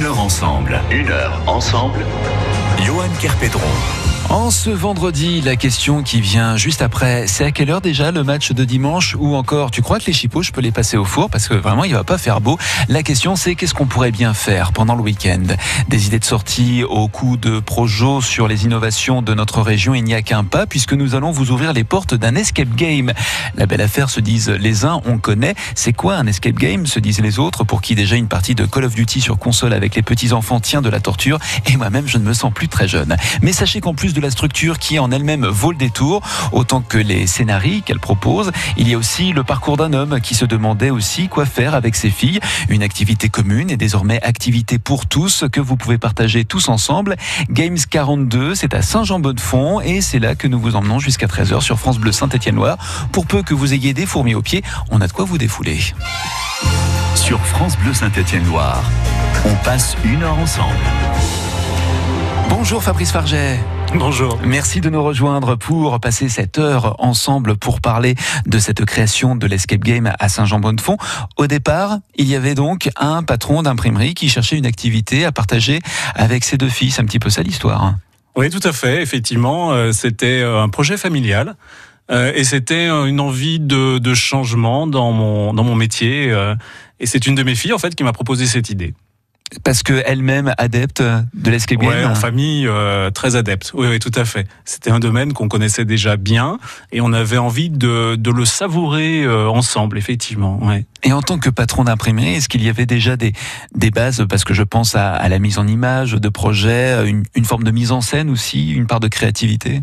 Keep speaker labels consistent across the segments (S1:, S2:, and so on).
S1: une heure ensemble. Une heure ensemble. Johan Kerpedron.
S2: En ce vendredi, la question qui vient juste après, c'est à quelle heure déjà le match de dimanche ou encore tu crois que les chipots, je peux les passer au four parce que vraiment il va pas faire beau. La question c'est qu'est-ce qu'on pourrait bien faire pendant le week-end? Des idées de sortie au coup de Projo sur les innovations de notre région, il n'y a qu'un pas puisque nous allons vous ouvrir les portes d'un escape game. La belle affaire se disent les uns, on connaît. C'est quoi un escape game? Se disent les autres pour qui déjà une partie de Call of Duty sur console avec les petits enfants tient de la torture et moi-même je ne me sens plus très jeune. Mais sachez qu'en plus de la structure qui en elle-même vaut le détour, autant que les scénarios qu'elle propose. Il y a aussi le parcours d'un homme qui se demandait aussi quoi faire avec ses filles. Une activité commune et désormais activité pour tous que vous pouvez partager tous ensemble. Games 42, c'est à Saint-Jean-Bonnefond et c'est là que nous vous emmenons jusqu'à 13h sur France Bleu Saint-Étienne-Loire. Pour peu que vous ayez des fourmis aux pieds, on a de quoi vous défouler.
S1: Sur France Bleu Saint-Étienne-Loire, on passe une heure ensemble.
S2: Bonjour Fabrice Farget.
S3: Bonjour.
S2: Merci de nous rejoindre pour passer cette heure ensemble pour parler de cette création de l'escape game à Saint-Jean-Bonnefond. Au départ, il y avait donc un patron d'imprimerie qui cherchait une activité à partager avec ses deux filles. C'est un petit peu ça l'histoire.
S3: Oui, tout à fait. Effectivement, euh, c'était euh, un projet familial. Euh, et c'était une envie de, de, changement dans mon, dans mon métier. Et c'est une de mes filles, en fait, qui m'a proposé cette idée.
S2: Parce qu'elle-même adepte de l'escape game
S3: Ouais, en famille, euh, très adepte. Oui, oui, tout à fait. C'était un domaine qu'on connaissait déjà bien et on avait envie de, de le savourer euh, ensemble, effectivement. Ouais.
S2: Et en tant que patron d'imprimerie, est-ce qu'il y avait déjà des, des bases Parce que je pense à, à la mise en image de projets, une, une forme de mise en scène aussi, une part de créativité?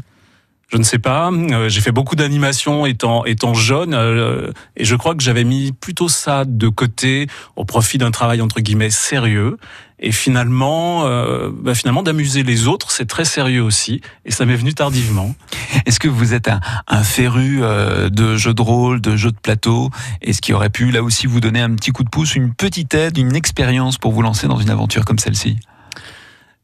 S3: Je ne sais pas. Euh, j'ai fait beaucoup d'animations étant étant jeune euh, et je crois que j'avais mis plutôt ça de côté au profit d'un travail entre guillemets sérieux. Et finalement, euh, bah finalement d'amuser les autres, c'est très sérieux aussi. Et ça m'est venu tardivement.
S2: Est-ce que vous êtes un, un féru euh, de jeux de rôle, de jeux de plateau? Est-ce qui aurait pu là aussi vous donner un petit coup de pouce, une petite aide, une expérience pour vous lancer dans une aventure comme celle-ci?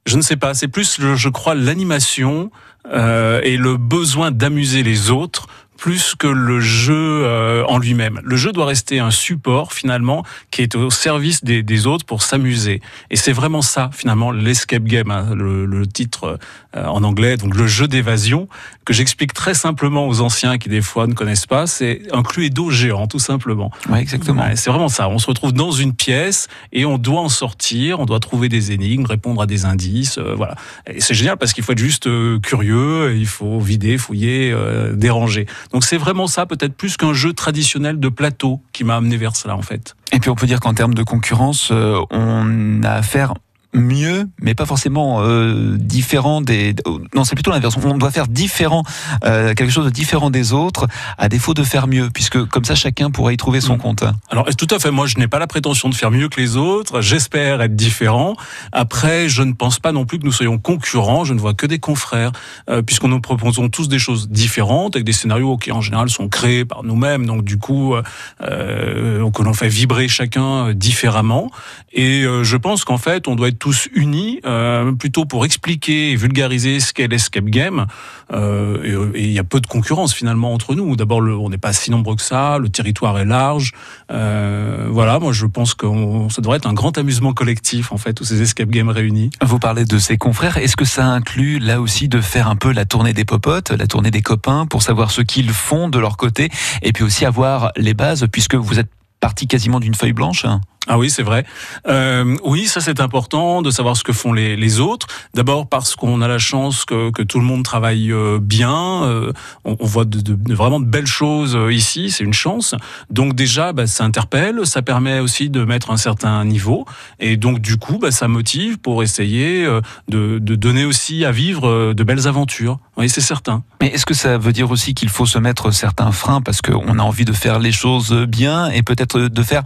S3: Je ne sais pas, c'est plus, je crois, l'animation euh, et le besoin d'amuser les autres plus que le jeu euh, en lui-même. Le jeu doit rester un support finalement qui est au service des, des autres pour s'amuser. Et c'est vraiment ça finalement l'escape game, hein, le, le, titre euh, en anglais, donc le jeu d'évasion que j'explique très simplement aux anciens qui des fois ne connaissent pas. C'est un cluedo géant tout simplement.
S2: Ouais, exactement.
S3: Ouais, c'est vraiment ça. On se retrouve dans une pièce et on doit en sortir. On doit trouver des énigmes, répondre à des indices. Euh, voilà. Et c'est génial parce qu'il faut être juste curieux. Il faut vider, fouiller, déranger. Donc c'est vraiment ça, peut-être plus qu'un jeu traditionnel de plateau qui m'a amené vers cela en fait.
S2: Et puis on peut dire qu'en termes de concurrence, euh, on a affaire mieux, mais pas forcément euh, différent des. Non, c'est plutôt l'inverse. On doit faire différent, euh, quelque chose de différent des autres, à défaut de faire mieux, puisque comme ça, chacun pourrait y trouver son mmh. compte.
S3: Alors, tout à fait. Moi, je n'ai pas la prétention de faire mieux que les autres. J'espère être différent. Après, je ne pense pas non plus que nous soyons concurrents. Je ne vois que des confrères, euh, puisqu'on nous proposons tous des choses différentes, avec des scénarios qui en général sont créés par nous-mêmes. Donc, du coup, euh, que l'on fait vibrer chacun différemment. Et euh, je pense qu'en fait, on doit être tous unis, euh, plutôt pour expliquer et vulgariser ce qu'est l'escape game. Euh, et il y a peu de concurrence finalement entre nous. D'abord, on n'est pas si nombreux que ça, le territoire est large. Euh, voilà, moi je pense que ça devrait être un grand amusement collectif en fait, tous ces escape games réunis.
S2: Vous parlez de ses confrères, est-ce que ça inclut là aussi de faire un peu la tournée des popotes, la tournée des copains, pour savoir ce qu'ils font de leur côté, et puis aussi avoir les bases, puisque vous êtes parti quasiment d'une feuille blanche
S3: ah oui, c'est vrai. Euh, oui, ça c'est important de savoir ce que font les, autres. D'abord parce qu'on a la chance que, que, tout le monde travaille euh, bien. Euh, on, voit de, de, vraiment de belles choses euh, ici, c'est une chance. Donc déjà, bah, ça interpelle, ça permet aussi de mettre un certain niveau. Et donc du coup, bah, ça motive pour essayer de, de donner aussi à vivre de belles aventures. Oui, c'est certain.
S2: Mais est-ce que ça veut dire aussi qu'il faut se mettre certains freins parce qu'on a envie de faire les choses bien et peut-être de faire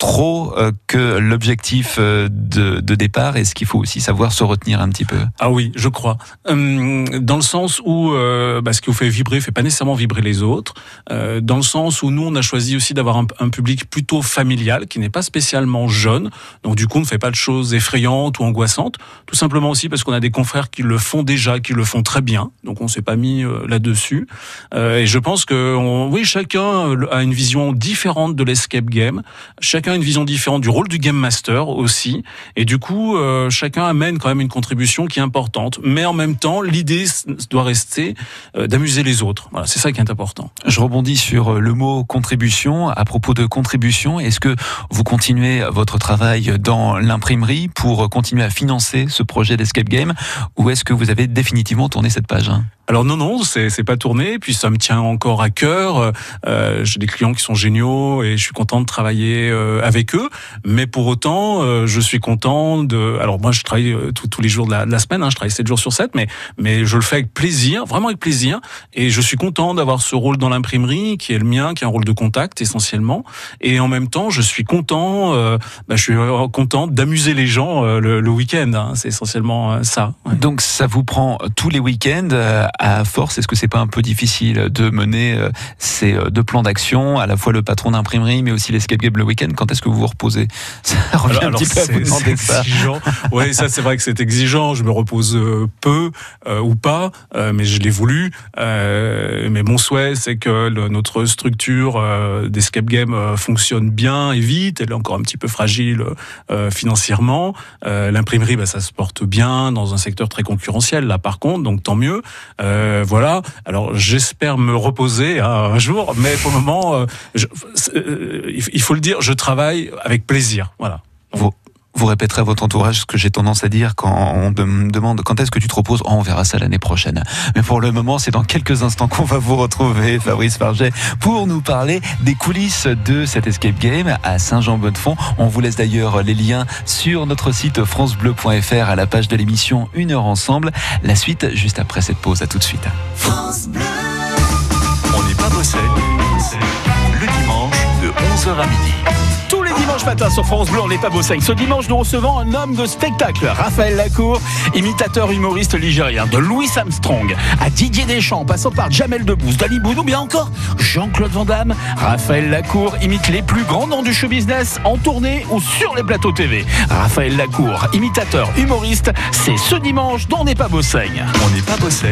S2: trop euh, que l'objectif euh, de, départ Est-ce qu'il faut aussi savoir se retenir un petit peu?
S3: Ah oui, je crois. Hum, dans le sens où euh, bah, ce qui vous fait vibrer fait pas nécessairement vibrer les autres. Dans le sens où nous, on a choisi aussi d'avoir un, public plutôt familial, qui n'est pas spécialement jeune. Donc du coup, on ne fait pas de choses effrayantes ou angoissantes. Tout simplement aussi parce qu'on a des confrères qui le font déjà, qui le font très bien. Donc on s'est pas mis là-dessus. et je pense que oui, chacun a une vision différente de l'escape game. Chacun chacun a une vision différente du rôle du game master aussi, et du coup, euh, chacun amène quand même une contribution qui est importante. Mais en même temps, l'idée doit rester euh, d'amuser les autres. Voilà, c'est ça qui est important.
S2: Je rebondis sur le mot contribution. À propos de contribution, est-ce que vous continuez votre travail dans l'imprimerie pour continuer à financer ce projet d'escape game, ou est-ce que vous avez définitivement tourné cette page
S3: alors non, non, c'est pas tourné. Puis ça me tient encore à cœur. Euh, J'ai des clients qui sont géniaux et je suis content de travailler euh, avec eux. Mais pour autant, euh, je suis content de. Alors moi, je travaille euh, tous les jours de la, semaine. Hein, je travaille 7 jours sur 7, mais mais je le fais avec plaisir, vraiment avec plaisir. Et je suis content d'avoir ce rôle dans l'imprimerie qui est le mien, qui est un rôle de contact essentiellement. Et en même temps, je suis content. Euh, bah, je suis content d'amuser les gens le, week-end. Hein, c'est essentiellement ça.
S2: Donc ça vous prend tous les week-ends à force, est-ce que c'est pas un peu difficile de mener euh, ces euh, deux plans d'action, à la fois le patron d'imprimerie, mais aussi l'escape game le week-end Quand est-ce que vous vous reposez
S3: Ça revient alors, un petit peu à vous demander ça. Oui, ça c'est vrai que c'est exigeant. Je me repose euh, peu ou pas, mais je l'ai voulu. mais mon souhait, c'est que le, notre structure d'escape game fonctionne bien et vite. Elle est encore un petit peu fragile financièrement. L'imprimerie, bah, ça se porte bien dans un secteur très concurrentiel. Là, par contre, donc tant mieux. Euh, voilà. Alors j'espère me reposer hein, un jour, mais pour le moment, euh, je, euh, il faut le dire, je travaille avec plaisir. Voilà.
S2: Vous, vous répéterez à votre entourage ce que j'ai tendance à dire quand on me demande quand est-ce que tu te reposes. Oh, on verra ça l'année prochaine. Mais pour le moment, c'est dans quelques instants qu'on va vous retrouver, Fabrice Farget, pour nous parler des coulisses de cet escape game à Saint-Jean-Bonnefond. On vous laisse d'ailleurs les liens sur notre site francebleu.fr à la page de l'émission Une heure ensemble. La suite juste après cette pause. À tout de suite. France Bleu.
S1: On n'est pas bossé. Le dimanche de 11h à midi
S4: dimanche matin sur France Bleu, on n'est pas beau Ce dimanche, nous recevons un homme de spectacle, Raphaël Lacour, imitateur humoriste ligérien, de Louis Armstrong à Didier Deschamps, passant par Jamel Debbouze, Dalibou, ou bien encore Jean-Claude Van Damme. Raphaël Lacour imite les plus grands noms du show business en tournée ou sur les plateaux TV. Raphaël Lacour, imitateur humoriste, c'est ce dimanche dont on n'est pas beau
S1: On n'est pas beau sur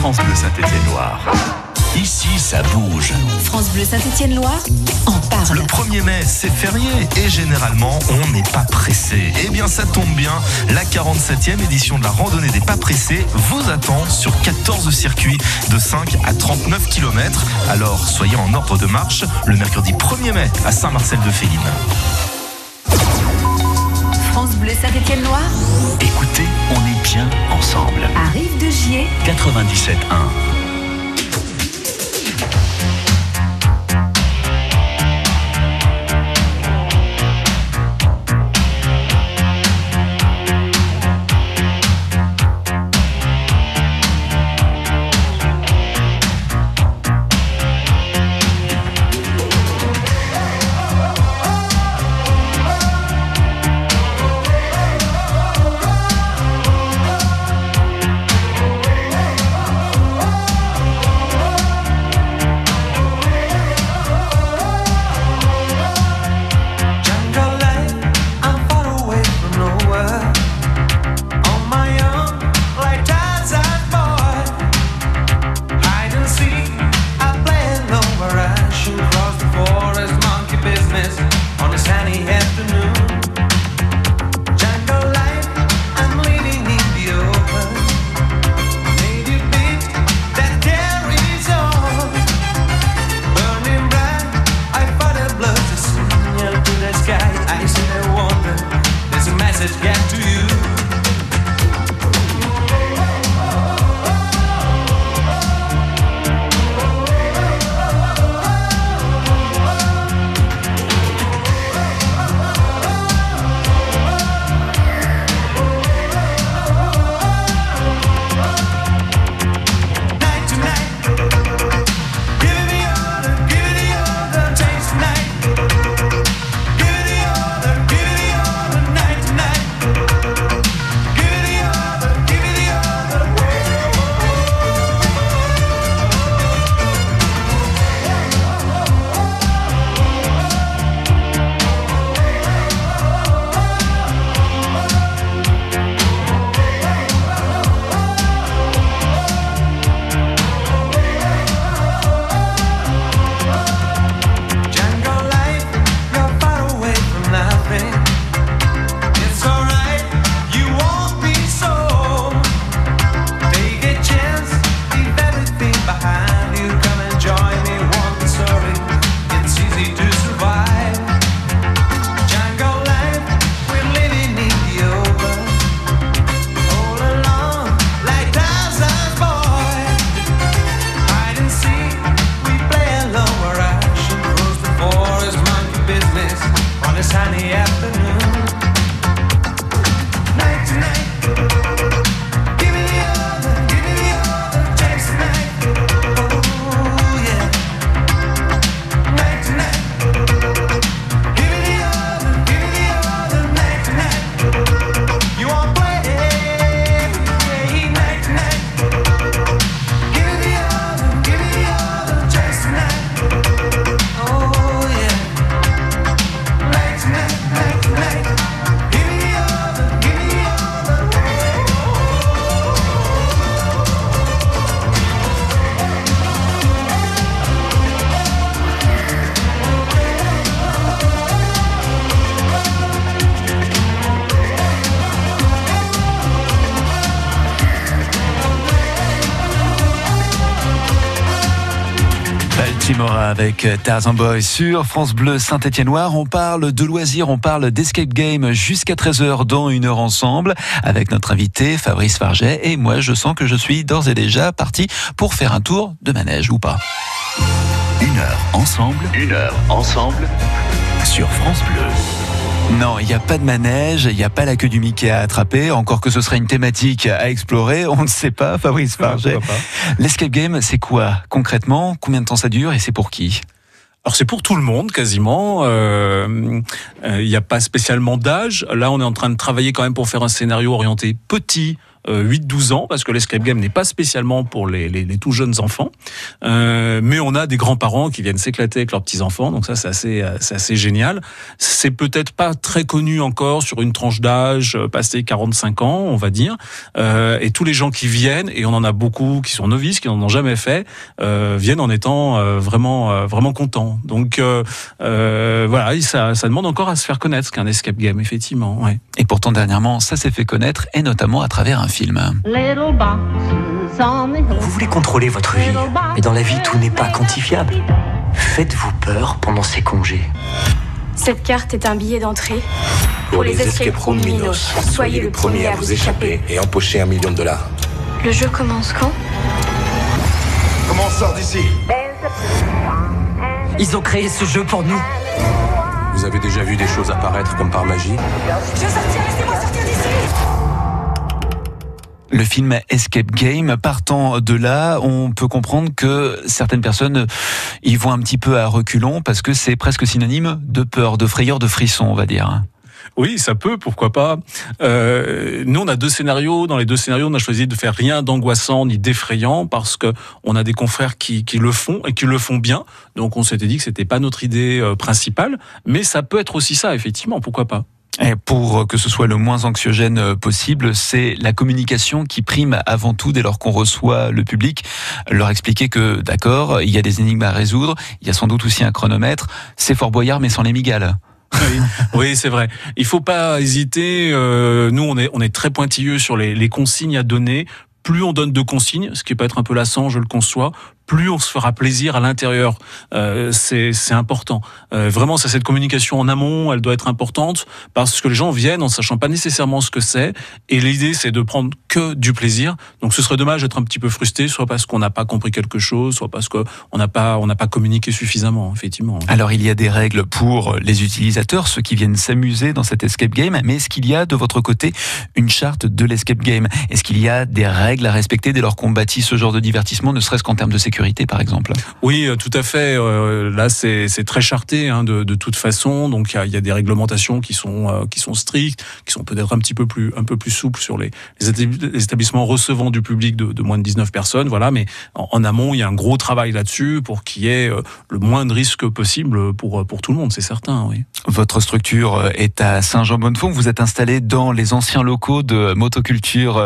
S1: France Bleu Saint-Étienne-Loire. Ici, ça bouge.
S5: France Bleu Saint-Étienne-Loire en parle.
S1: Le 1er mai, c'est férié et généralement, on n'est pas pressé. Eh bien, ça tombe bien. La 47e édition de la randonnée des pas pressés vous attend sur 14 circuits de 5 à 39 km. Alors, soyez en ordre de marche le mercredi 1er mai à Saint-Marcel-de-Féline.
S5: France Bleu Saint-Étienne-Loire.
S1: Écoutez, on est bien ensemble.
S5: Arrive de Gier
S1: 97.1.
S2: Kimora avec Tarzan Boy sur France Bleu Saint-Étienne-Noir. On parle de loisirs, on parle d'escape game jusqu'à 13h dans une heure ensemble avec notre invité Fabrice Farget. Et moi, je sens que je suis d'ores et déjà parti pour faire un tour de manège ou pas.
S6: Une heure ensemble. Une heure ensemble sur France Bleu.
S2: Non, il n'y a pas de manège, il n'y a pas la queue du Mickey à attraper, encore que ce serait une thématique à explorer, on ne sait pas, Fabrice Farget. L'escape game, c'est quoi concrètement? Combien de temps ça dure et c'est pour qui?
S3: Alors c'est pour tout le monde quasiment. Euh, euh, il n'y a pas spécialement d'âge. Là, on est en train de travailler quand même pour faire un scénario orienté petit 8-12 ans, parce que l'escape game n'est pas spécialement pour les, les, tout jeunes enfants. Euh, mais on a des grands-parents qui viennent s'éclater avec leurs petits-enfants, donc ça c'est assez, c'est assez génial. C'est peut-être pas très connu encore sur une tranche d'âge euh, passé 45 ans, on va dire. Euh, et tous les gens qui viennent, et on en a beaucoup qui sont novices, qui n'en ont jamais fait, euh, viennent en étant euh, vraiment, euh, vraiment contents. Donc voilà, ça, ça demande encore à se faire connaître ce qu'un escape game, effectivement. Ouais.
S2: Et pourtant dernièrement, ça s'est fait connaître, et notamment à travers un film.
S7: Vous voulez contrôler votre vie, mais dans la vie, tout n'est pas quantifiable. Faites-vous peur pendant ces congés.
S8: Cette carte est un billet d'entrée.
S9: Pour les escape rooms Minos, soyez le premier à vous échapper et empocher un million de dollars.
S8: Le jeu commence quand?
S9: Comment on sort d'ici?
S7: Ils ont créé ce jeu pour nous.
S9: Vous avez déjà vu des choses apparaître comme par magie?
S8: Je veux sortir, laissez-moi sortir d'ici
S2: le film Escape Game. Partant de là, on peut comprendre que certaines personnes y vont un petit peu à reculons parce que c'est presque synonyme de peur, de frayeur, de frisson, on va dire.
S3: Oui, ça peut, pourquoi pas. Euh, nous, on a deux scénarios. Dans les deux scénarios, on a choisi de faire rien d'angoissant ni d'effrayant parce que on a des confrères qui, qui, le font et qui le font bien. Donc, on s'était dit que c'était pas notre idée euh, principale, mais ça peut être aussi ça, effectivement. Pourquoi pas
S2: pour que ce soit le moins anxiogène possible, c'est la communication qui prime avant tout dès lors qu'on reçoit le public. Leur expliquer que, d'accord, il y a des énigmes à résoudre, il y a sans doute aussi un chronomètre, c'est Fort Boyard mais sans les migales.
S3: Oui, oui c'est vrai. Il faut pas hésiter. Euh, nous, on est, on est très pointilleux sur les, les consignes à donner plus on donne de consignes, ce qui peut être un peu lassant, je le conçois, plus on se fera plaisir à l'intérieur. Euh, c'est important. Euh, vraiment, c'est cette communication en amont, elle doit être importante parce que les gens viennent en sachant pas nécessairement ce que c'est. Et l'idée, c'est de prendre que du plaisir. Donc, ce serait dommage d'être un petit peu frustré, soit parce qu'on n'a pas compris quelque chose, soit parce qu'on n'a pas on n'a pas communiqué suffisamment, effectivement.
S2: Alors, il y a des règles pour les utilisateurs, ceux qui viennent s'amuser dans cet escape game. Mais est-ce qu'il y a de votre côté une charte de l'escape game? Est-ce qu'il y a des règles à respecter dès lors qu'on bâtit ce genre de divertissement, ne serait-ce qu'en termes de sécurité? Par exemple
S3: Oui, euh, tout à fait. Euh, là, c'est très charté hein, de, de, toute façon. Donc, il y, y a, des réglementations qui sont euh, qui sont strictes, qui sont peut-être un petit peu plus un peu plus souples sur les, les établissements recevant du public de, de, moins de 19 personnes. Voilà, mais en, en amont, il y a un gros travail là-dessus pour qu'il y ait le moins de risques possible pour pour tout le monde, c'est certain. Oui.
S2: Votre structure est à Saint-Jean-Bonnefond. Vous êtes installé dans les anciens locaux de Motoculture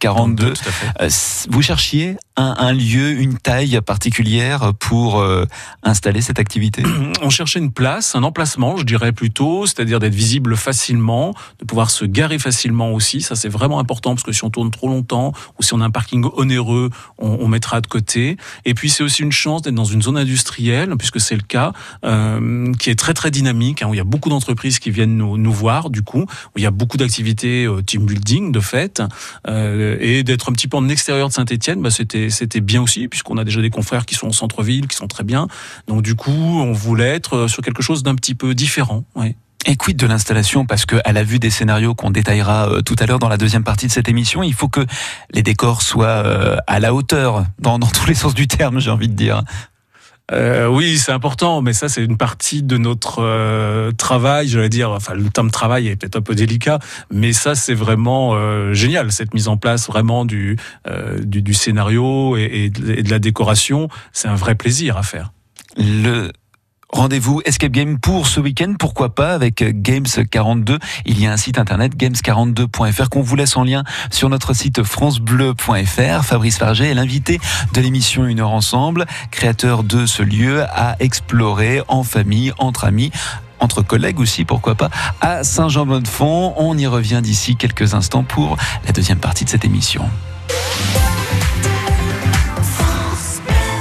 S2: 42.
S3: Tout à fait.
S2: Vous cherchiez un, un lieu, une taille particulière pour euh, installer cette activité?
S3: On cherchait une place, un emplacement, je dirais plutôt, c'est-à-dire d'être visible facilement, de pouvoir se garer facilement aussi. Ça, c'est vraiment important parce que si on tourne trop longtemps ou si on a un parking onéreux, on, mettra de côté. Et puis, c'est aussi une chance d'être dans une zone industrielle, puisque c'est le cas, euh, qui est très très dynamique, hein, où il y a beaucoup d'entreprises qui viennent nous, voir, du coup, où il y a beaucoup d'activités euh, team building de fait, et d'être un petit peu en extérieur de Saint-Etienne, bah, c'était bien aussi, puisqu'on a déjà des confrères qui sont au centre-ville, qui sont très bien. Donc du coup, on voulait être euh, sur quelque chose d'un petit peu différent.
S2: Et quid de l'installation? Parce que à la vue des scénarios qu'on détaillera euh, tout à l'heure dans la deuxième partie de cette émission, il faut que les décors soient euh, à la hauteur, dans tous les sens du terme, j'ai envie de dire.
S3: Euh, oui, c'est important, mais ça c'est une partie de notre euh, travail, j'allais dire. Enfin, le terme travail est peut-être un peu délicat, mais ça c'est vraiment euh, génial cette mise en place vraiment du euh, du, du, scénario et, et, de la décoration. C'est un vrai plaisir à faire.
S2: Le Rendez-vous Escape Game pour ce week-end, pourquoi pas avec Games 42. Il y a un site internet games42.fr qu'on vous laisse en lien sur notre site francebleu.fr. Fabrice Farget est l'invité de l'émission Une heure ensemble, créateur de ce lieu à explorer en famille, entre amis entre collègues aussi, pourquoi pas, à Saint-Jean-Bonnefond. On y revient d'ici quelques instants pour la deuxième partie de cette émission.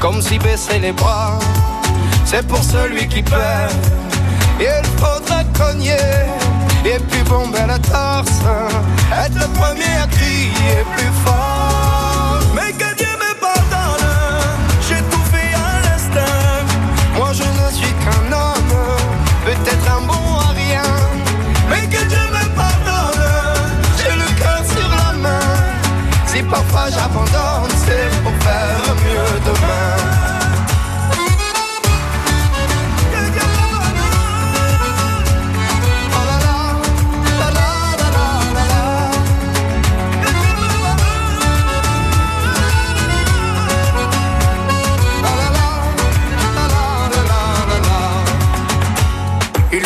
S10: comme si baisser les bras, c'est pour celui qui perd. Il faudrait cogner et puis bomber la torse, être le premier à crier plus fort. Mais que Dieu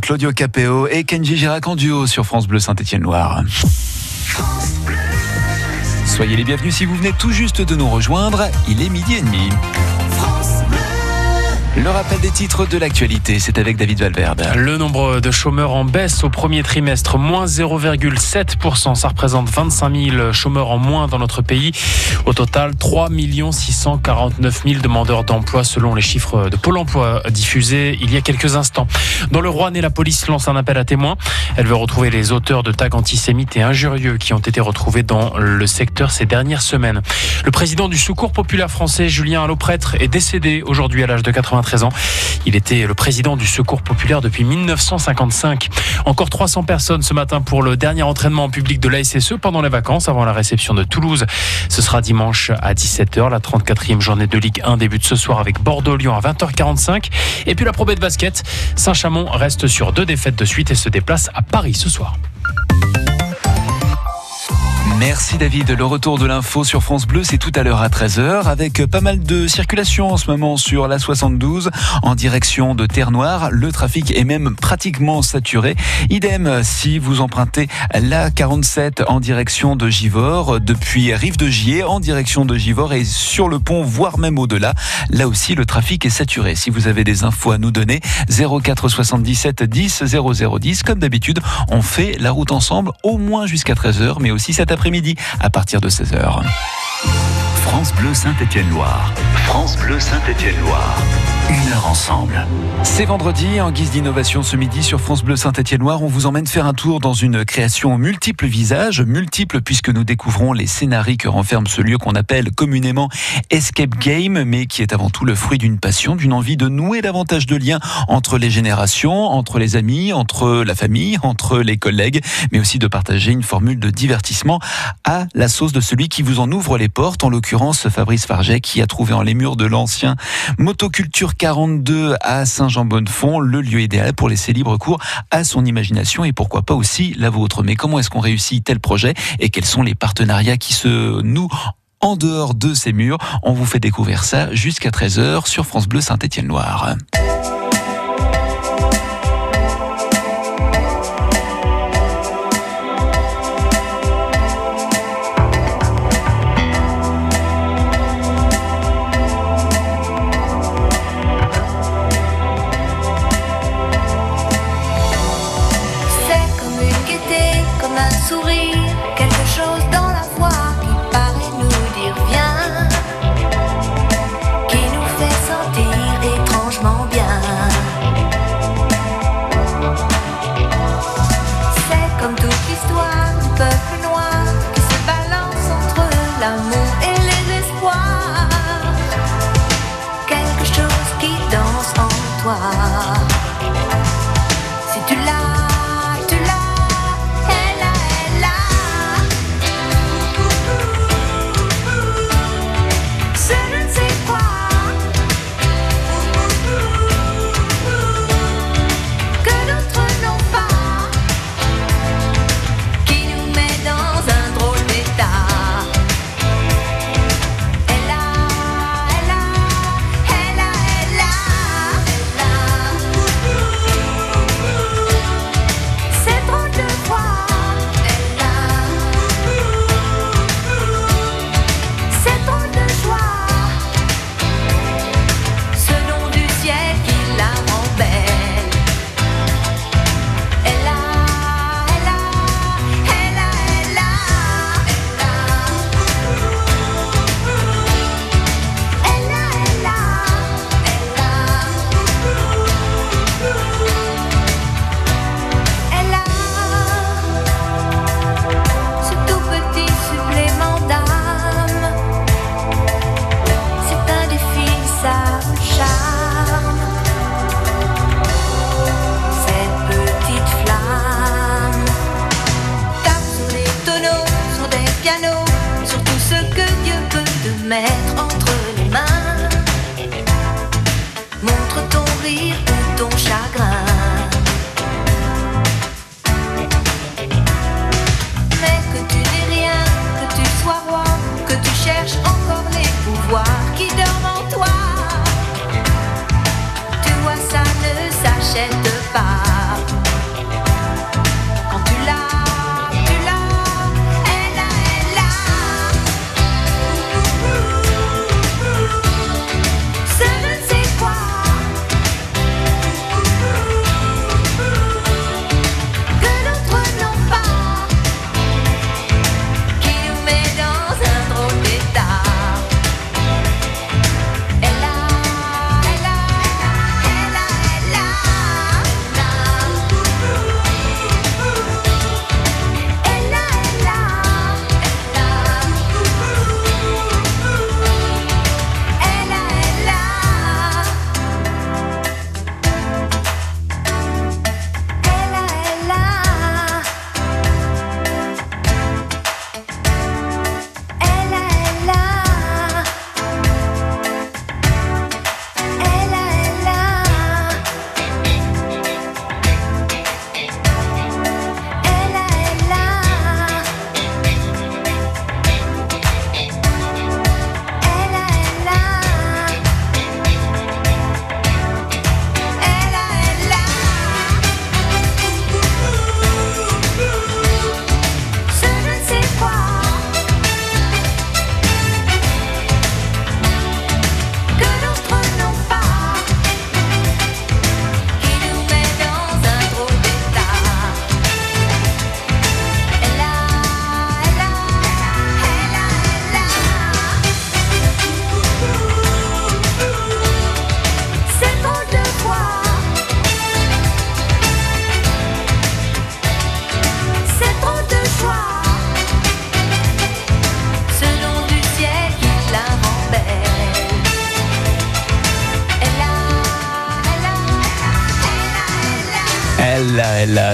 S2: Claudio Capéo et Kenji Girac en duo sur France Bleu Saint-Étienne-Loire. Soyez les bienvenus si vous venez tout juste de nous rejoindre. Il est midi et demi. Le rappel des titres de l'actualité, c'est avec David Valverde.
S11: Le nombre de chômeurs en baisse au premier trimestre, moins 0,7%. Ça représente 25 000 chômeurs en moins dans notre pays. Au total, 3 649 000 demandeurs d'emploi selon les chiffres de Pôle emploi diffusés il y a quelques instants. Dans le Rouennais, la police lance un appel à témoins. Elle veut retrouver les auteurs de tags antisémites et injurieux qui ont été retrouvés dans le secteur ces dernières semaines. Le président du Secours populaire français, Julien Alloprêtre, est décédé aujourd'hui à l'âge de 80 93 ans. Il était le président du Secours populaire depuis 1955. Encore 300 personnes ce matin pour le dernier entraînement en public de la SSE pendant les vacances avant la réception de Toulouse. Ce sera dimanche à 17h, la 34e journée de Ligue 1 débute ce soir avec Bordeaux-Lyon à 20h45. Et puis la probée de basket, Saint-Chamond reste sur deux défaites de suite et se déplace à Paris ce soir.
S2: Merci David. Le retour de l'info sur France Bleu, c'est tout à l'heure à 13h avec pas mal de circulation en ce moment sur la 72 en direction de Terre Noire. Le trafic est même pratiquement saturé. Idem si vous empruntez la 47 en direction de Givors depuis Rive de Gier en direction de Givors et sur le pont, voire même au-delà. Là aussi, le trafic est saturé. Si vous avez des infos à nous donner, 04 77 10 0010. Comme d'habitude, on fait la route ensemble au moins jusqu'à 13h, mais aussi cet après-midi midi à partir de 16h.
S6: France Bleu Saint-Étienne-Loire. France Bleu Saint-Étienne-Loire. Une heure ensemble.
S2: C'est vendredi, en guise d'innovation ce midi sur France Bleu Saint-Étienne-Loire, on vous emmène faire un tour dans une création multiples visages, multiples puisque nous découvrons les scénarios que renferme ce lieu qu'on appelle communément Escape Game, mais qui est avant tout le fruit d'une passion, d'une envie de nouer davantage de liens entre les générations, entre les amis, entre la famille, entre les collègues, mais aussi de partager une formule de divertissement à la sauce de celui qui vous en ouvre les portes, en l'occurrence Fabrice Farget, qui a trouvé en les murs de l'ancien motoculture 42 à Saint-Jean-Bonnefond, le lieu idéal pour laisser libre cours à son imagination et pourquoi pas aussi la vôtre. Mais comment est-ce qu'on réussit tel projet et quels sont les partenariats qui se nouent en dehors de ces murs? On vous fait découvrir ça jusqu'à 13h sur France Bleu Saint-Étienne-Loire.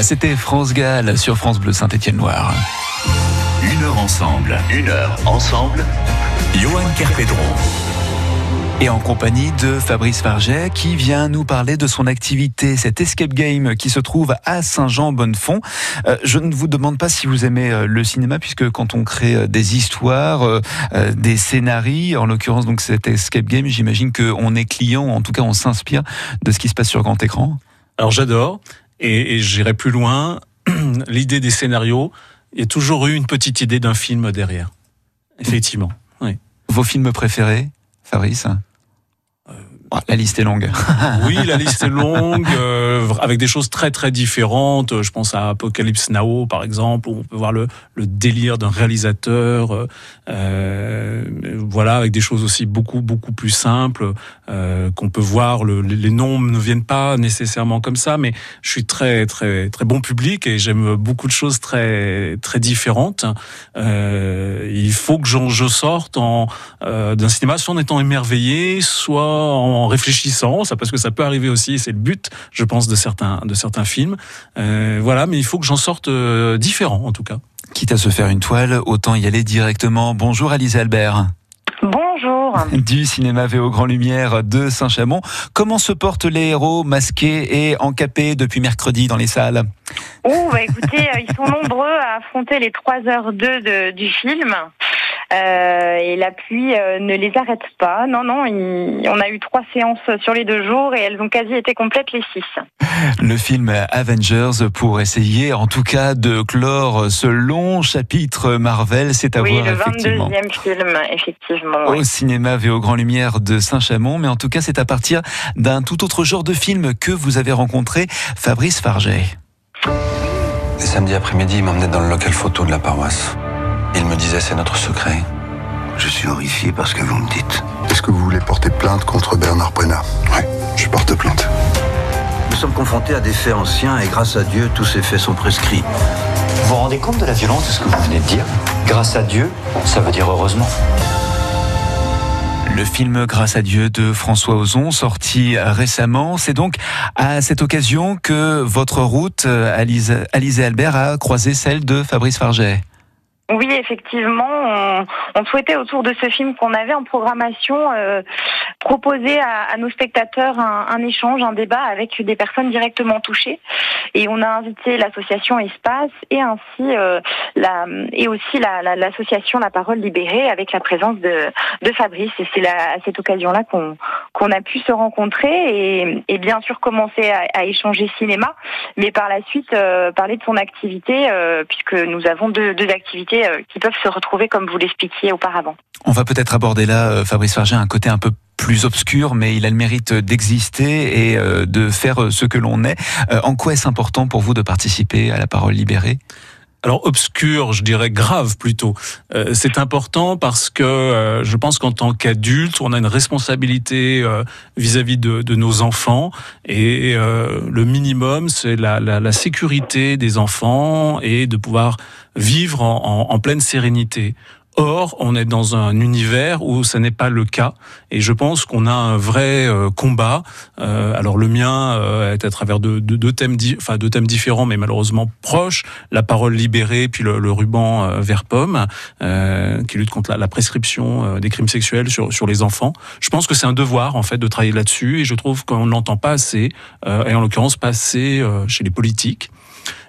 S2: C'était France Gall sur France Bleu Saint-Étienne-Loire.
S6: Une heure ensemble, une heure ensemble. Johan Kerpedron.
S2: Et en compagnie de Fabrice Farget qui vient nous parler de son activité, cet escape game qui se trouve à Saint-Jean-Bonnefond. Euh, je ne vous demande pas si vous aimez euh, le cinéma puisque quand on crée euh, des histoires, euh, euh, des scénarios, en l'occurrence donc cet escape game, j'imagine qu'on est client, en tout cas on s'inspire de ce qui se passe sur grand écran.
S3: Alors j'adore et, et j'irai plus loin. L'idée des scénarios, il y a toujours eu une petite idée d'un film derrière. Effectivement. Oui.
S2: Vos films préférés, Fabrice? La liste est longue.
S3: Oui, la liste est longue, euh, avec des choses très très différentes. Je pense à Apocalypse Now, par exemple, où on peut voir le, le délire d'un réalisateur. euh, euh, voilà, avec des choses aussi beaucoup beaucoup plus simples euh, qu'on peut voir. Le, les noms ne viennent pas nécessairement comme ça, mais je suis très très très bon public et j'aime beaucoup de choses très très différentes. Euh, il faut que je sorte en euh, d'un cinéma soit en étant émerveillé, soit en réfléchissant, ça parce que ça peut arriver aussi, c'est le but, je pense, de certains de certains films. Euh, voilà, mais il faut que j'en sorte euh, différent en tout cas.
S2: Quitte à se faire une toile, autant y aller directement. Bonjour Alice Albert.
S12: Bonjour.
S2: Du cinéma VO Grand Lumière de Saint-Chamond. Comment se portent les héros masqués et encapés depuis mercredi dans les salles?
S12: Oh, bah écoutez, euh, ils sont nombreux à affronter les 3h2 de, du film. Euh, et la pluie euh, ne les arrête pas. Non, non, il- on a eu trois séances sur les deux jours et elles ont quasi été complètes les six.
S2: Le film Avengers pour essayer en tout cas de clore ce long chapitre Marvel. C'est à
S12: oui,
S2: voir
S12: le
S2: effectivement.
S12: 22e film, effectivement. oui.
S2: Au cinéma VO Grand Lumière de Saint-Chamond, mais en tout cas c'est à partir d'un tout autre genre de film que vous avez rencontré, Fabrice Farget.
S13: Les samedis après-midi, il m'emmenait dans le local photo de la paroisse. Il me disait c'est notre secret.
S14: Je suis horrifié par ce que vous me dites. Est-ce que vous voulez porter plainte contre Bernard Prenat Oui, je porte plainte.
S15: Nous sommes confrontés à des faits anciens et grâce à Dieu, tous ces faits sont prescrits.
S7: Vous vous rendez compte de la violence de ce que vous venez de dire? Grâce à Dieu, ça veut dire heureusement.
S2: Le film Grâce à Dieu de François Ozon, sorti récemment. C'est donc à cette occasion que votre route, euh, et Albert, a croisé celle de Fabrice Farget.
S12: Oui, effectivement, on, on souhaitait autour de ce film qu'on avait en programmation euh, proposer à, à nos spectateurs un, un échange, un débat avec des personnes directement touchées. Et on a invité l'association Espace et ainsi euh, la, et aussi la- la- l'association la, Parole Libérée avec la présence de, de Fabrice. Et c'est à cette occasion-là qu'on qu'on a pu se rencontrer et, et bien sûr commencer à, à échanger cinéma, mais par la suite euh, parler de son activité euh, puisque nous avons deux, deux activités euh, qui peuvent se retrouver comme vous l'expliquiez auparavant.
S2: On va peut-être aborder là, euh, Fabrice Farget, un côté un peu plus obscur, mais il a le mérite d'exister et euh, de faire ce que l'on est. En quoi est-ce important pour vous de participer à la parole libérée?
S3: Alors obscur, je dirais grave plutôt. Euh, c'est important parce que euh, je pense qu'en tant qu'adulte, on a une responsabilité euh, vis-à-vis de, de nos enfants et euh, le minimum, c'est la, la, la sécurité des enfants et de pouvoir vivre en, en, en pleine sérénité. Or, on est dans un univers où ce n'est pas le cas, et je pense qu'on a un vrai euh, combat. Euh, alors le mien euh, est à travers deux de, de thèmes, enfin deux thèmes différents, mais malheureusement proches la parole libérée, puis le, le ruban euh, vert pomme, euh, qui lutte contre la, la prescription des crimes sexuels sur, sur les enfants. Je pense que c'est un devoir en fait de travailler là-dessus, et je trouve qu'on ne l'entend pas assez, et en l'occurrence pas assez chez les politiques.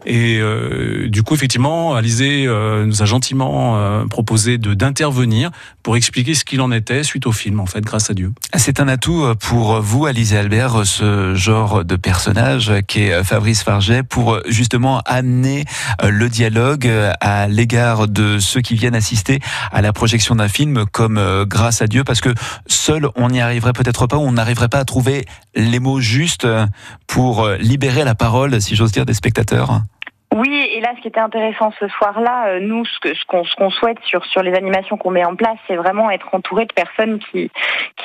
S3: Et euh, du coup, effectivement, Alizé euh, nous a gentiment euh, proposé de d'intervenir pour expliquer ce qu'il en était suite au film, en fait, grâce à Dieu.
S2: C'est un atout pour vous, et Albert, ce genre de personnage qui est Fabrice Farget, pour justement amener euh, le dialogue euh, à l'égard de ceux qui viennent assister à la projection d'un film comme euh, Grâce à Dieu, parce que seul on n'y arriverait peut-être pas, on n'arriverait pas à trouver les mots justes pour euh, libérer la parole, si j'ose dire, des spectateurs.
S12: Oui, et là, ce qui était intéressant ce soir-là, euh, nous, ce qu'on ce qu'on souhaite sur sur les animations qu'on met en place, c'est vraiment être entouré de personnes qui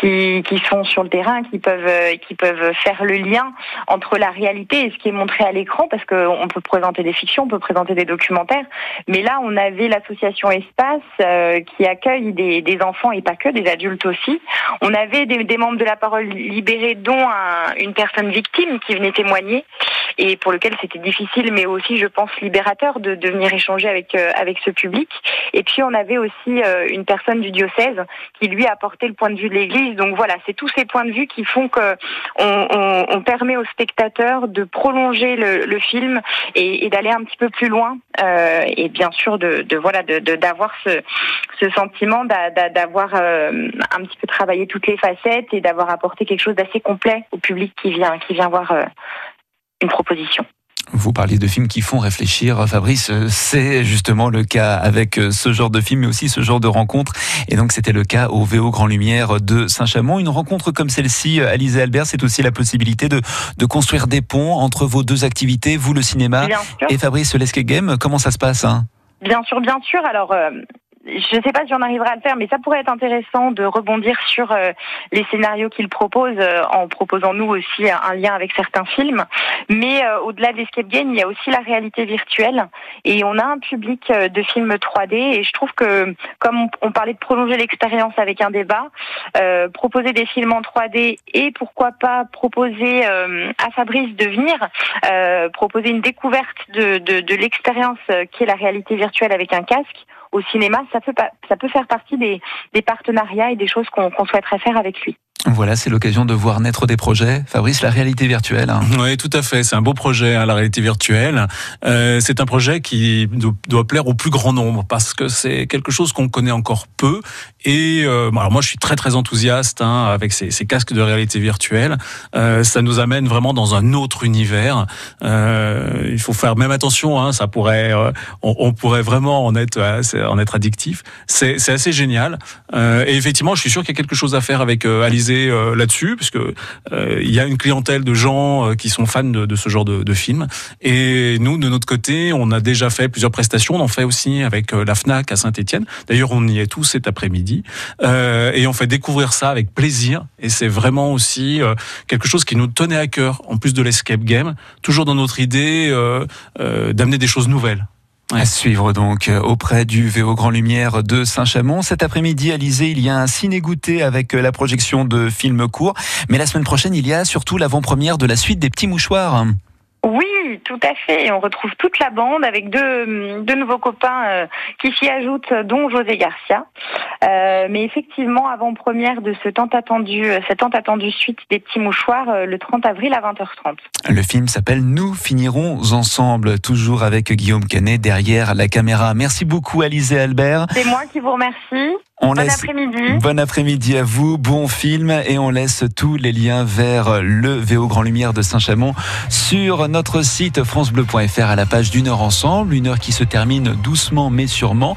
S12: qui qui sont sur le terrain, qui peuvent euh, qui peuvent faire le lien entre la réalité et ce qui est montré à l'écran, parce que on peut présenter des fictions, on peut présenter des documentaires, mais là, on avait l'association Espace euh, qui accueille des des enfants et pas que, des adultes aussi. On avait des, des membres de la parole libérée, dont un, une personne victime qui venait témoigner et pour lequel c'était difficile, mais aussi, je pense, libérateur de, de venir échanger avec euh, avec ce public. Et puis on avait aussi euh, une personne du diocèse qui lui a apporté le point de vue de l'Église. Donc voilà, c'est tous ces points de vue qui font que on, on, on permet aux spectateurs de prolonger le, le film et, et d'aller un petit peu plus loin. Euh, et bien sûr de, de voilà de d'avoir ce, ce sentiment d'avoir euh, un petit peu travaillé toutes les facettes et d'avoir apporté quelque chose d'assez complet au public qui vient qui vient voir euh, une proposition.
S2: Vous parliez de films qui font réfléchir, Fabrice. C'est justement le cas avec ce genre de film, mais aussi ce genre de rencontre. Et donc, c'était le cas au VO Grand Lumière de Saint-Chamond. Une rencontre comme celle-ci, Alizé Albert, c'est aussi la possibilité de, de construire des ponts entre vos deux activités, vous le cinéma et Fabrice l'escape game. Comment ça se passe hein?
S12: Bien sûr, bien sûr. Alors, euh, je ne sais pas si on arrivera à le faire, mais ça pourrait être intéressant de rebondir sur euh, les scénarios qu'il propose euh, en proposant nous aussi un lien avec certains films. Mais euh, au-delà de l'escape game, il y a aussi la réalité virtuelle et on a un public euh, de films 3D et je trouve que comme on, parlait de prolonger l'expérience avec un débat, euh, proposer des films en 3D et pourquoi pas proposer à Fabrice de venir proposer une découverte de, de, de l'expérience qui est la réalité virtuelle avec un casque au cinéma, ça peut, faire partie des, partenariats et des choses qu'on qu souhaiterait faire avec lui.
S2: Voilà, c'est l'occasion de voir naître des projets. Fabrice, la réalité virtuelle. Hein.
S3: Oui, tout à fait. C'est un beau projet, hein, la réalité virtuelle. Euh, c'est un projet qui doit plaire au plus grand nombre parce que c'est quelque chose qu'on connaît encore peu. Et euh, alors moi, je suis très très enthousiaste hein, avec ces, casques de réalité virtuelle. Euh, ça nous amène vraiment dans un autre univers. Il faut faire même attention. Ça pourrait, on, on, pourrait vraiment en être en être addictif. C'est assez génial. Et effectivement, je suis sûr qu'il y a quelque chose à faire avec Alizé euh, là-dessus, parce euh, il y a une clientèle de gens euh, qui sont fans de, ce genre de, de film. Et nous, de notre côté, on a déjà fait plusieurs prestations. On en fait aussi avec la Fnac à Saint-Étienne. D'ailleurs, on y est tous cet après-midi, et on fait découvrir ça avec plaisir. Et c'est vraiment aussi quelque chose qui nous tenait à cœur, en plus de l'escape game, toujours dans notre idée d'amener des choses nouvelles.
S2: À suivre donc euh, auprès du VO Grand Lumière de Saint-Chamond. Cet après-midi, à Lysée, il y a un ciné-goûté avec euh, la projection de films courts. Mais la semaine prochaine, il y a surtout l'avant-première de la suite des petits mouchoirs.
S12: Oui, tout à fait. On retrouve toute la bande avec deux, deux nouveaux copains euh, qui s'y ajoutent, dont José Garcia. Euh, mais effectivement, avant-première de ce tant attendu, cette tant attendue suite des petits mouchoirs, euh, le 30 avril à 20h30.
S2: Le film s'appelle Nous finirons ensemble, toujours avec Guillaume Canet derrière la caméra. Merci beaucoup, Alizé Albert.
S12: C'est moi qui vous remercie.
S2: On
S12: bon
S2: laisse...
S12: après-midi.
S2: Bon après-midi à vous, bon film et on laisse tous les liens vers le VO Grand Lumière de Saint-Chamond sur notre site francebleu.fr à la page d'une heure ensemble, une heure qui se termine doucement mais sûrement.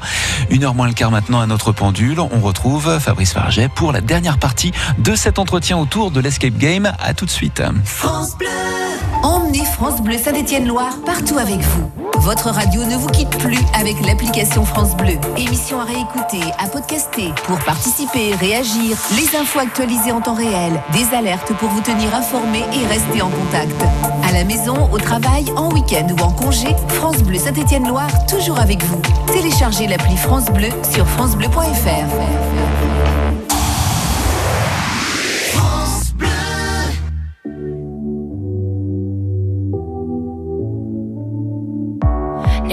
S2: Une heure moins le quart maintenant à notre pendule. On retrouve Fabrice Farget pour la dernière partie de cet entretien autour de l'escape game. À tout de suite.
S5: France Bleu. Emmenez France Bleu Saint-Étienne-Loire partout avec vous. Votre radio ne vous quitte plus avec l'application France Bleu. Émission à réécouter, à podcaster. Pour participer, réagir, les infos actualisées en temps réel, des alertes pour vous tenir informé et rester en contact. À la maison, au travail, en week-end ou en congé, France Bleu Saint-Étienne-Loire, toujours avec vous. Téléchargez l'appli France Bleu sur francebleu.fr.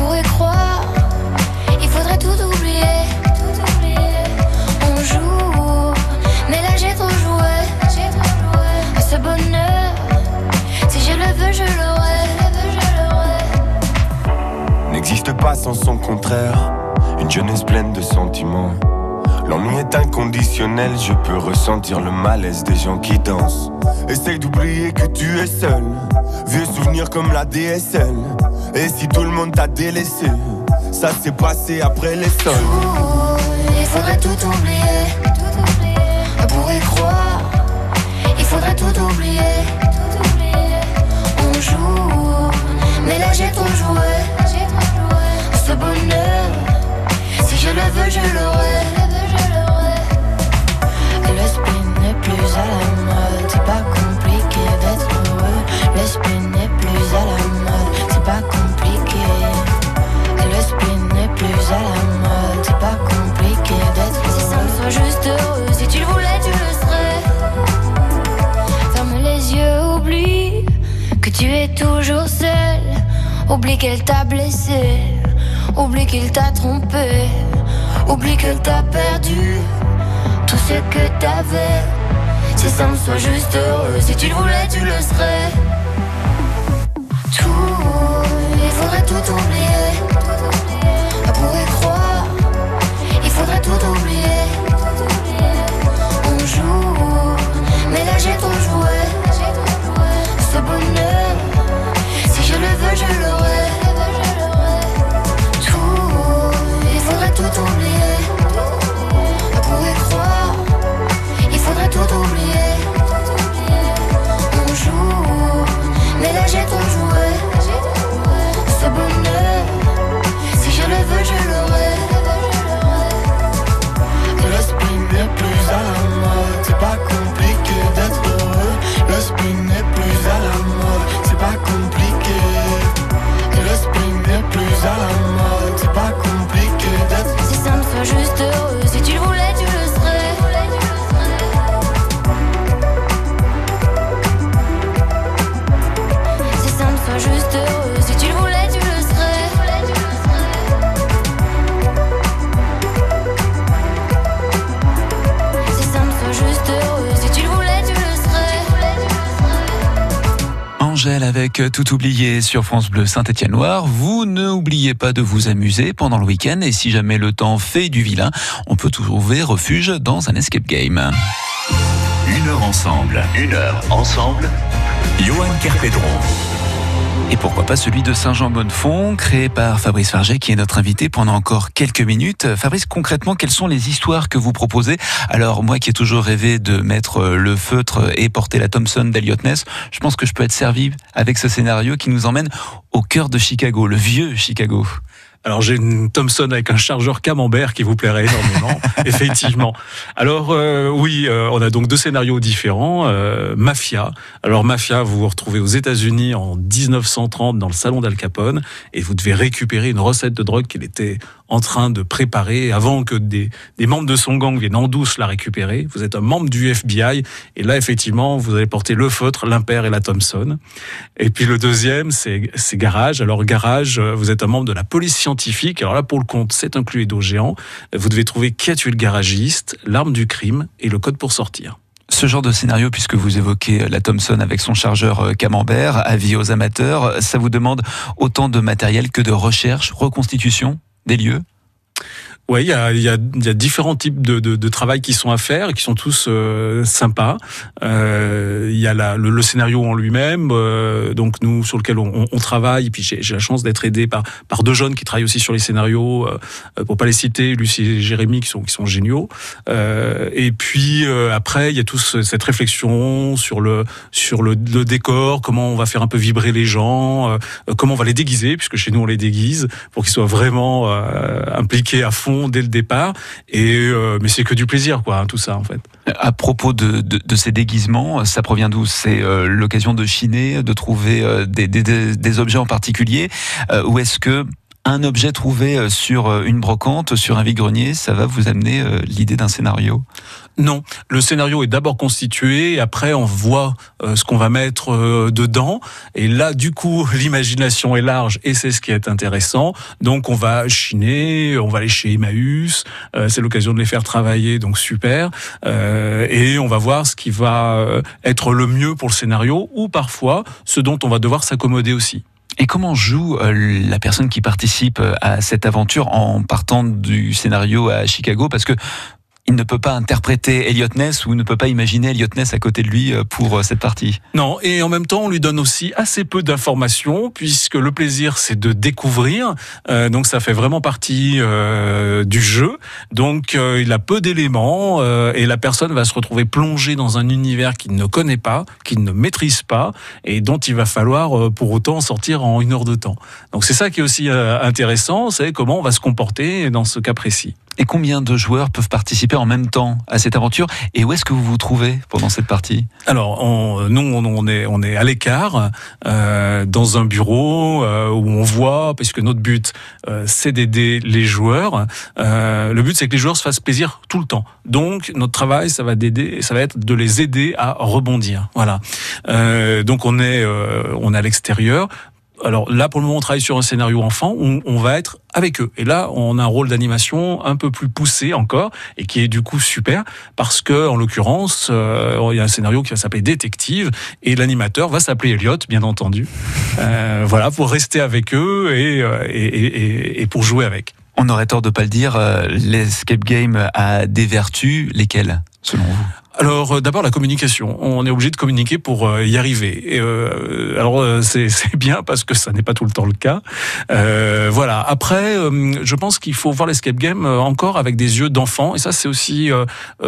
S16: pourrait croire. Il faudrait tout oublier, tout oublier. On mais là j'ai trop joué. J'ai trop joué. Ce bonheur, si je le veux, je l'aurai.
S17: pas sans son contraire. Une jeunesse pleine de sentiments. L'ennui est inconditionnel, je peux ressentir le malaise des gens qui dansent. Essaye d'oublier que tu es seul. Vieux souvenirs comme la DSL. Et si tout le monde t'a délaissé, ça s'est passé après les sols.
S16: Il faudrait tout oublier. On pourrait croire. Il faudrait tout oublier. On joue. Mais là j'ai ton jouet. Ce bonheur. Si je le veux, je l'aurai. Le spin n'est plus à la mode. C'est pas compliqué d'être heureux. Le à la mode. C'est pas compliqué d'être. Si ça me soit juste heureux. Si tu le voulais, tu le serais. Ferme les yeux, oublie que tu es toujours seul. Oublie qu'elle t'a blessé. Oublie qu'il t'a trompé. Oublie qu'elle t'a perdu tout ce que t'avais. Si ça me soit juste heureux, si tu le voulais, tu le serais. Tout, il faudrait tout oublier. Tout
S2: oublié sur France Bleu Saint-Étienne-Loire. Vous n'oubliez pas de vous amuser pendant le week-end et si jamais le temps fait du vilain, on peut trouver refuge dans un escape game.
S6: Une heure ensemble. Une heure ensemble. Johan Kerpedron.
S2: Et pourquoi pas celui de Saint-Jean-Bonnefond, créé par Fabrice Farget, qui est notre invité pendant encore quelques minutes. Fabrice, concrètement, quelles sont les histoires que vous proposez? Alors, moi qui ai toujours rêvé de mettre le feutre et porter la Thompson d'Eliot Ness, je pense que je peux être servi avec ce scénario qui nous emmène au cœur de Chicago, le vieux Chicago.
S3: Alors j'ai une Thomson avec un chargeur camembert qui vous plairait énormément, effectivement. Alors euh, oui, euh, on a donc deux scénarios différents. Euh, Mafia. Alors Mafia, vous vous retrouvez aux États-Unis en 1930 dans le salon d'Al Capone et vous devez récupérer une recette de drogue qu'il était en train de préparer avant que des, des membres de son gang viennent en douce la récupérer. Vous êtes un membre du FBI et là effectivement vous allez porter le feutre, l'impair et la Thompson. Et puis le deuxième c'est c'est Garage. Alors Garage, vous êtes un membre de la police Alors là pour le compte c'est un cluedo géant. Vous devez trouver qui a tué le garagiste, l'arme du crime et le code pour sortir.
S2: Ce genre de scénario, puisque vous évoquez la Thomson avec son chargeur camembert, avis aux amateurs, ça vous demande autant de matériel que de recherche, reconstitution des lieux?
S3: Oui, il y a, différents types de, travail qui sont à faire et qui sont tous euh, sympas. Euh, il y a le, scénario en lui-même, euh, donc nous sur lequel on, travaille. Puis j'ai la chance d'être aidé par, deux jeunes qui travaillent aussi sur les scénarios, pour pas les citer, Lucie et Jérémy qui sont, géniaux. Et puis après, il y a tous cette réflexion sur le, décor, comment on va faire un peu vibrer les gens, comment on va les déguiser, puisque chez nous on les déguise pour qu'ils soient vraiment impliqués à fond dès le départ. Et euh, mais c'est que du plaisir, quoi, hein, tout ça en fait.
S2: À propos de, de, ces déguisements, ça provient d'où? C'est euh, l'occasion de chiner, de trouver euh, des, des, des, objets en particulier, ou est-ce que un objet trouvé sur une brocante, sur un vide-grenier, ça va vous amener l'idée d'un scénario?
S3: Non, le scénario est d'abord constitué, après on voit euh, ce qu'on va mettre euh, dedans, et là du coup l'imagination est large et c'est ce qui est intéressant. Donc on va chiner, on va aller chez Emmaüs, euh, c'est l'occasion de les faire travailler, donc super, et on va voir ce qui va être le mieux pour le scénario ou parfois ce dont on va devoir s'accommoder aussi.
S2: Et comment joue euh, la personne qui participe euh, à cette aventure en partant du scénario à Chicago? Parce que il ne peut pas interpréter Elliot Ness ou ne peut pas imaginer Elliot Ness à côté de lui euh, pour euh, cette partie.
S3: Non, et en même temps, on lui donne aussi assez peu d'informations, puisque le plaisir, c'est de découvrir. Euh, donc, ça fait vraiment partie du jeu. Donc, il a peu d'éléments, et la personne va se retrouver plongée dans un univers qu'il ne connaît pas, qu'il ne maîtrise pas, et dont il va falloir pour autant sortir en une heure de temps. Donc, c'est ça qui est aussi intéressant, c'est comment on va se comporter dans ce cas précis.
S2: Et combien de joueurs peuvent participer en même temps à cette aventure Et où est-ce que vous vous trouvez pendant cette partie?
S3: Alors, nous, on, est, à l'écart, euh, dans un bureau euh, où on voit, puisque notre but, euh, c'est d'aider les joueurs. Le but, c'est que les joueurs se fassent plaisir tout le temps. Donc, notre travail, ça va ça va être de les aider à rebondir. Voilà. Donc, on est à l'extérieur. Alors là, pour le moment, on travaille sur un scénario enfant où on va être avec eux. Et là, on a un rôle d'animation un peu plus poussé encore et qui est du coup super parce que, en l'occurrence, euh, il y a un scénario qui va s'appeler Détective et l'animateur va s'appeler Elliot, bien entendu. Euh, voilà, pour rester avec eux et, euh, et, et, et pour jouer avec.
S2: On aurait tort de pas le dire, euh, l'escape game a des vertus, lesquelles, selon vous?
S3: Alors euh, d'abord la communication. On est obligé de communiquer pour euh, y arriver. Et, euh, alors euh, c'est bien parce que ça n'est pas tout le temps le cas. Euh, voilà. Après, je pense qu'il faut voir l'escape game encore avec des yeux d'enfant. Et ça c'est aussi euh,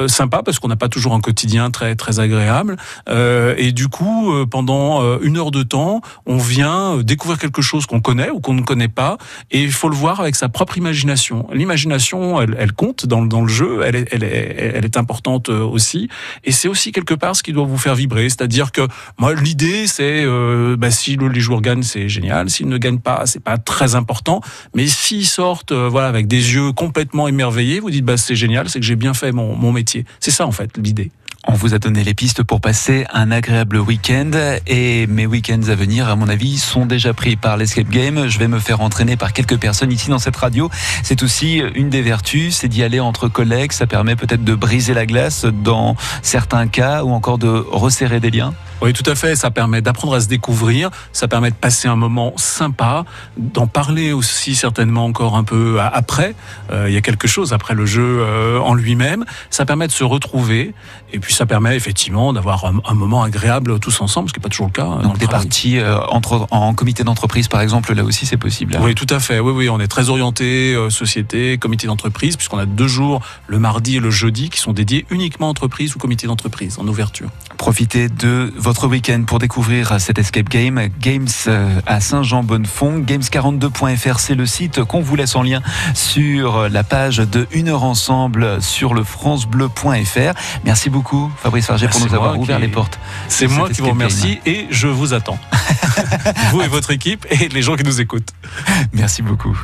S3: sympa parce qu'on n'a pas toujours un quotidien très très agréable. Et du coup, pendant une heure de temps, on vient découvrir quelque chose qu'on connaît ou qu'on ne connaît pas. Et il faut le voir avec sa propre imagination. L'imagination, elle, elle compte dans, dans le jeu. Elle est, elle est, elle est importante aussi. Et c'est aussi quelque part ce qui doit vous faire vibrer. C'est-à-dire que moi, l'idée, c'est euh, bah, si le- les joueurs gagnent, c'est génial. S'ils ne gagnent pas, c'est pas très important. Mais s'ils sortent, euh, voilà, avec des yeux complètement émerveillés, vous dites, bah c'est génial, c'est que j'ai bien fait mon, mon métier. C'est ça en fait l'idée.
S2: On vous a donné les pistes pour passer un agréable week-end et mes week-ends à venir, à mon avis, sont déjà pris par l'escape game. Je vais me faire entraîner par quelques personnes ici dans cette radio. C'est aussi une des vertus, c'est d'y aller entre collègues. Ça permet peut-être de briser la glace dans certains cas ou encore de resserrer des liens.
S3: Oui, tout à fait. Ça permet d'apprendre à se découvrir. Ça permet de passer un moment sympa, d'en parler aussi certainement encore un peu a- après. Euh, il y a quelque chose après le jeu euh, en lui-même. Ça permet de se retrouver. Et puis ça permet effectivement d'avoir un, un moment agréable tous ensemble, ce qui n'est pas toujours le cas. hein, dans
S2: Donc
S3: le
S2: des
S3: travail.
S2: parties euh, entre, en comité d'entreprise, par exemple, là aussi c'est possible.
S3: Oui, tout à fait. Oui, oui, on est très orienté euh, société, comité d'entreprise, puisqu'on a deux jours, le mardi et le jeudi, qui sont dédiés uniquement entreprise ou comité d'entreprise en ouverture.
S2: Profitez de votre week-end pour découvrir cet escape game. Games euh, à Saint-Jean-Bonnefond. Games42.fr, c'est le site qu'on vous laisse en lien sur la page de Une heure ensemble sur le francebleu.fr. Merci beaucoup, Fabrice Farger, pour nous avoir ouvert les portes.
S3: C'est moi qui vous
S2: game.
S3: remercie et je vous attends. vous et votre équipe et les gens qui nous écoutent.
S2: Merci beaucoup.